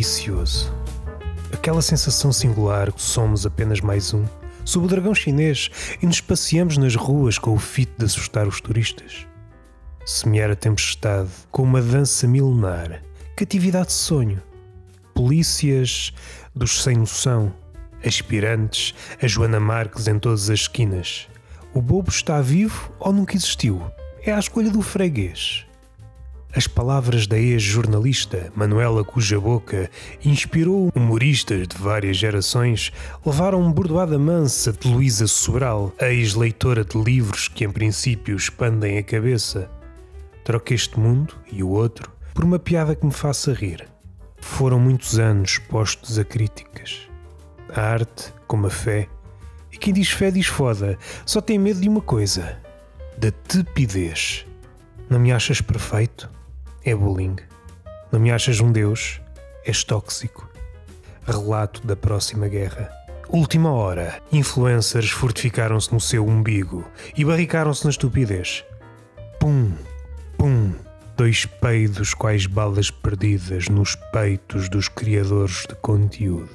delicioso. Aquela sensação singular que somos apenas mais um, sob o dragão chinês, e nos passeamos nas ruas com o fito de assustar os turistas. Semear a tempestade com uma dança milenar, catividade de sonho, polícias dos sem noção, aspirantes, a Joana Marques em todas as esquinas. O bobo está vivo ou nunca existiu? É a escolha do freguês. As palavras da ex-jornalista Manuela Cuja Boca inspirou humoristas de várias gerações, levaram bordoada mansa de Luísa Sobral, ex-leitora de livros que em princípio expandem a cabeça. Troque este mundo e o outro por uma piada que me faça rir. Foram muitos anos postos a críticas. A arte, como a fé, e quem diz fé diz foda, só tem medo de uma coisa: da tepidez. Não me achas perfeito? É bullying. Não me achas um deus? És tóxico. Relato da próxima guerra. Última hora. Influencers fortificaram-se no seu umbigo e barricaram-se na estupidez. Pum, pum. Dois peidos quais balas perdidas nos peitos dos criadores de conteúdo.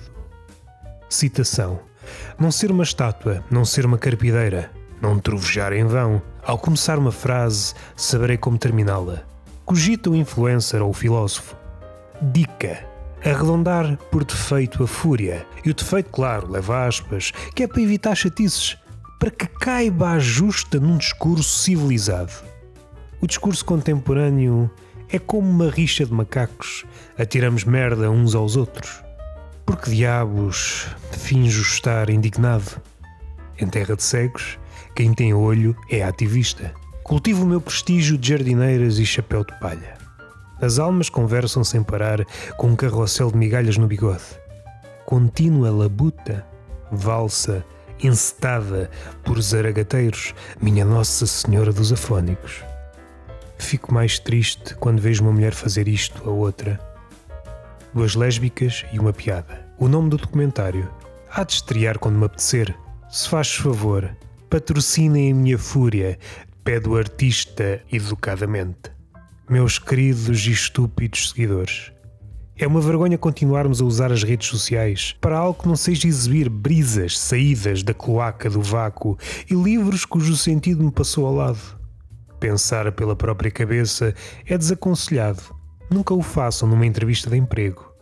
Citação: Não ser uma estátua, não ser uma carpideira, não trovejar em vão. Ao começar uma frase, saberei como terminá-la. Cogita o influencer ou o filósofo. Dica: arredondar por defeito a fúria. E o defeito, claro, leva aspas, que é para evitar chatices, para que caiba a justa num discurso civilizado. O discurso contemporâneo é como uma rixa de macacos, atiramos merda uns aos outros. Por que diabos finjo estar indignado? Em terra de cegos, quem tem olho é ativista. Cultivo o meu prestígio de jardineiras e chapéu de palha. As almas conversam sem parar com um carrossel de migalhas no bigode. Contínua labuta, valsa, encetada por zaragateiros, minha Nossa Senhora dos Afónicos. Fico mais triste quando vejo uma mulher fazer isto a outra. Duas lésbicas e uma piada. O nome do documentário há de estrear quando me apetecer. Se faz favor, patrocinem a minha fúria, pede o artista educadamente. Meus queridos e estúpidos seguidores, é uma vergonha continuarmos a usar as redes sociais para algo que não seja exibir brisas saídas da cloaca do vácuo e livros cujo sentido me passou ao lado. Pensar pela própria cabeça é desaconselhado. Nunca o façam numa entrevista de emprego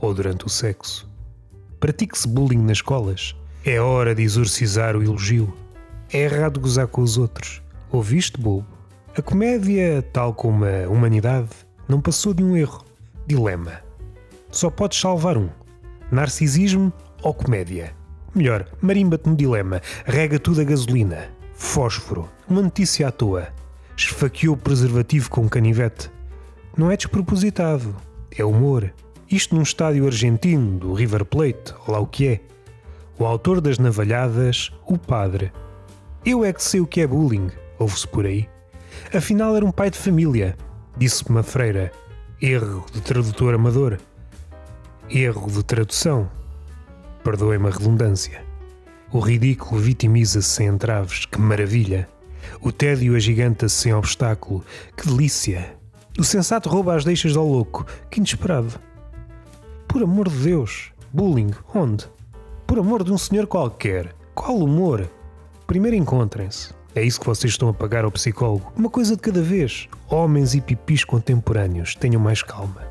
ou durante o sexo. Pratique-se bullying nas escolas. É hora de exorcizar o elogio. É errado gozar com os outros. Ouviste, bobo? A comédia, tal como a humanidade, não passou de um erro. Dilema. Só podes salvar um: narcisismo ou comédia. Melhor, marimba-te no dilema, rega tudo a gasolina. Fósforo. Uma notícia à toa. Esfaqueou o preservativo com um canivete. Não é despropositado. É humor. Isto num estádio argentino, do River Plate, lá o que é. O autor das navalhadas, o padre. Eu é que sei o que é bullying, ouve-se por aí. Afinal era um pai de família, disse-me uma freira. Erro de tradutor amador. Erro de tradução. Perdoem-me a redundância. O ridículo vitimiza-se sem entraves, que maravilha. O tédio agiganta-se sem obstáculo, que delícia. O sensato rouba as deixas ao louco, que inesperado. Por amor de Deus, bullying, onde? Por amor de um senhor qualquer, qual humor? Primeiro encontrem-se. É isso que vocês estão a pagar ao psicólogo. Uma coisa de cada vez. Homens e pipis contemporâneos, tenham mais calma.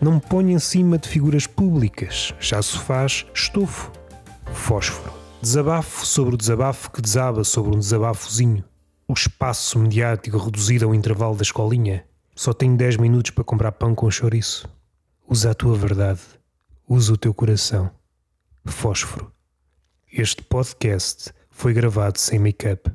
Não me ponham em cima de figuras públicas. Já se faz estofo. Fósforo. Desabafo sobre o desabafo que desaba sobre um desabafozinho. O espaço mediático reduzido ao intervalo da escolinha. Só tenho 10 minutos para comprar pão com chouriço. Usa a tua verdade. Usa o teu coração. Fósforo. Este podcast foi gravado sem make-up.